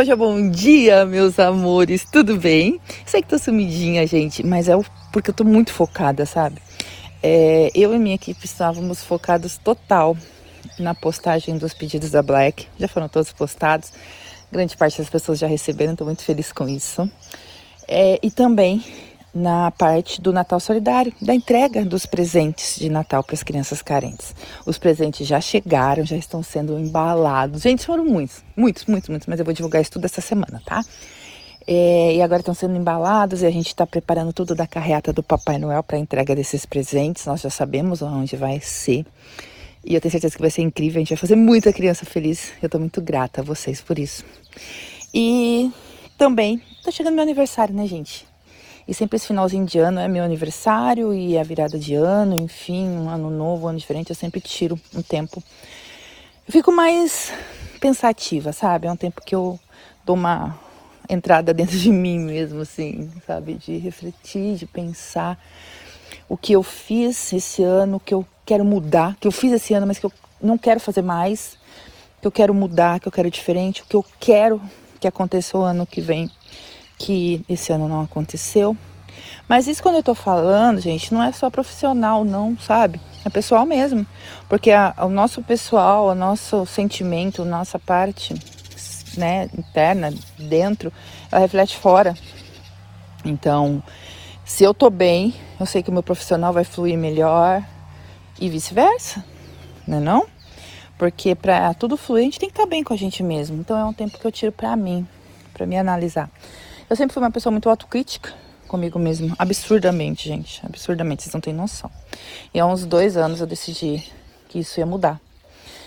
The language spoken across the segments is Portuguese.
bom dia, bom dia, meus amores, tudo bem? Sei que tô sumidinha, gente, mas é porque eu tô muito focada, sabe? É, eu e minha equipe estávamos focados total na postagem dos pedidos da Black, já foram todos postados, grande parte das pessoas já receberam, estou muito feliz com isso. É, e também na parte do Natal Solidário, da entrega dos presentes de Natal para as crianças carentes. Os presentes já chegaram, já estão sendo embalados. Gente, foram muitos, muitos, muitos, muitos, mas eu vou divulgar isso tudo essa semana, tá? É, e agora estão sendo embalados e a gente está preparando tudo da carreata do Papai Noel para a entrega desses presentes. Nós já sabemos onde vai ser. E eu tenho certeza que vai ser incrível. A gente vai fazer muita criança feliz. Eu estou muito grata a vocês por isso. E também está chegando meu aniversário, né, gente? E sempre esse finalzinho de ano é meu aniversário e a virada de ano, enfim, um ano novo, um ano diferente, eu sempre tiro um tempo. Eu fico mais pensativa, sabe? É um tempo que eu dou uma entrada dentro de mim mesmo, assim, sabe? De refletir, de pensar o que eu fiz esse ano, o que eu quero mudar, que eu fiz esse ano, mas que eu não quero fazer mais, que eu quero mudar, que eu quero diferente, o que eu quero que aconteça o ano que vem que esse ano não aconteceu. Mas isso quando eu tô falando, gente, não é só profissional, não, sabe? É pessoal mesmo. Porque a, o nosso pessoal, o nosso sentimento, nossa parte, né, interna, dentro, ela reflete fora. Então, se eu tô bem, eu sei que o meu profissional vai fluir melhor e vice-versa, né não? Porque para tudo fluir, a gente tem que estar tá bem com a gente mesmo. Então é um tempo que eu tiro para mim, para me analisar. Eu sempre fui uma pessoa muito autocrítica comigo mesmo. Absurdamente, gente. Absurdamente, vocês não têm noção. E há uns dois anos eu decidi que isso ia mudar.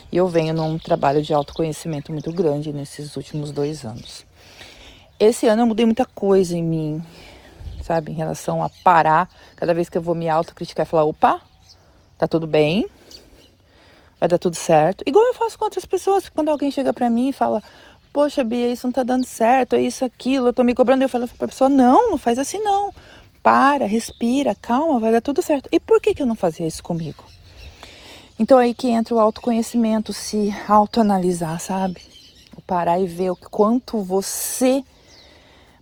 E eu venho num trabalho de autoconhecimento muito grande nesses últimos dois anos. Esse ano eu mudei muita coisa em mim, sabe? Em relação a parar, cada vez que eu vou me autocriticar e falar: opa, tá tudo bem, vai dar tudo certo. Igual eu faço com outras pessoas, quando alguém chega pra mim e fala: poxa, Bia, isso não tá dando certo, é isso, aquilo, eu tô me cobrando. Eu falo pra pessoa, não, não faz assim não. Para, respira, calma, vai dar tudo certo. E por que, que eu não fazia isso comigo? Então aí que entra o autoconhecimento, se autoanalisar, sabe? O parar e ver o quanto você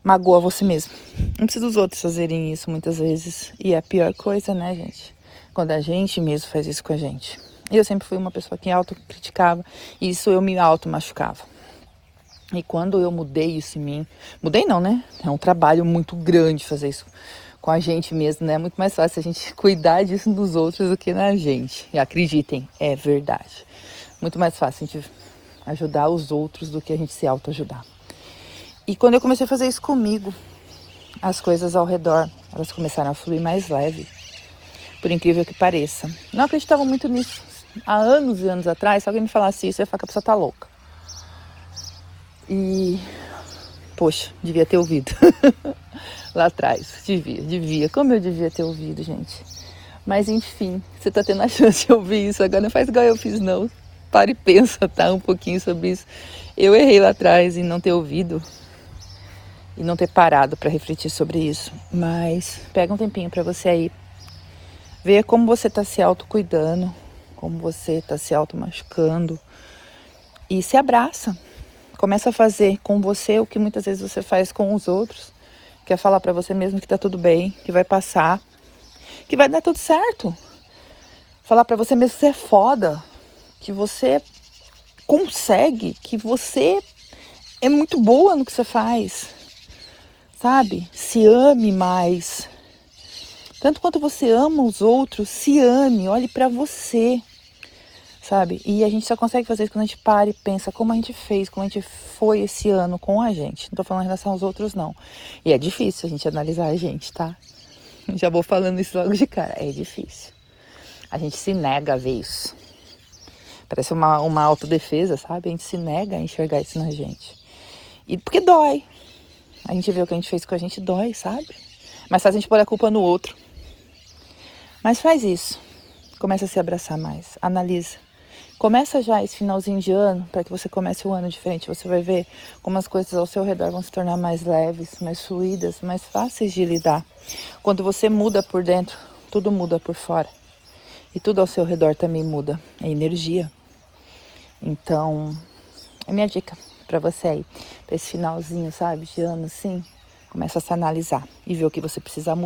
magoa você mesmo. Não precisa dos outros fazerem isso muitas vezes. E é a pior coisa, né, gente? Quando a gente mesmo faz isso com a gente. Eu sempre fui uma pessoa que autocriticava e isso eu me auto machucava. E quando eu mudei isso em mim, mudei não, né? É um trabalho muito grande fazer isso com a gente mesmo, né? É muito mais fácil a gente cuidar disso dos outros do que na gente. E acreditem, é verdade. Muito mais fácil a gente ajudar os outros do que a gente se autoajudar. E quando eu comecei a fazer isso comigo, as coisas ao redor, elas começaram a fluir mais leve. Por incrível que pareça. Não acreditava muito nisso. Há anos e anos atrás, se alguém me falasse isso, eu ia falar que a pessoa tá louca. E, poxa, devia ter ouvido. Lá atrás, devia, devia. Como eu devia ter ouvido, gente. Mas enfim, você tá tendo a chance de ouvir isso agora. Não faz igual eu fiz, não. Para e pensa, tá? Um pouquinho sobre isso. Eu errei lá atrás em não ter ouvido e não ter parado para refletir sobre isso. Mas pega um tempinho para você aí ver como você tá se autocuidando, como você tá se auto machucando e se abraça. Começa a fazer com você o que muitas vezes você faz com os outros. Que é falar para você mesmo que tá tudo bem, que vai passar, que vai dar tudo certo. Falar para você mesmo que você é foda, que você consegue, que você é muito boa no que você faz. Sabe? Se ame mais. Tanto quanto você ama os outros, se ame, olhe para você sabe? E a gente só consegue fazer isso quando a gente para e pensa como a gente fez, como a gente foi esse ano com a gente. Não tô falando em relação aos outros, não. E é difícil a gente analisar a gente, tá? Já vou falando isso logo de cara. É difícil. A gente se nega a ver isso. Parece uma, uma autodefesa, sabe? A gente se nega a enxergar isso na gente. E porque dói. A gente vê o que a gente fez com a gente, dói, sabe? Mas faz a gente pôr a culpa no outro. Mas faz isso. Começa a se abraçar mais. Analisa Começa já esse finalzinho de ano, para que você comece o ano diferente. Você vai ver como as coisas ao seu redor vão se tornar mais leves, mais fluídas, mais fáceis de lidar. Quando você muda por dentro, tudo muda por fora. E tudo ao seu redor também muda. É energia. Então, é minha dica para você aí, para esse finalzinho, sabe, de ano assim. Começa a se analisar e ver o que você precisa mudar.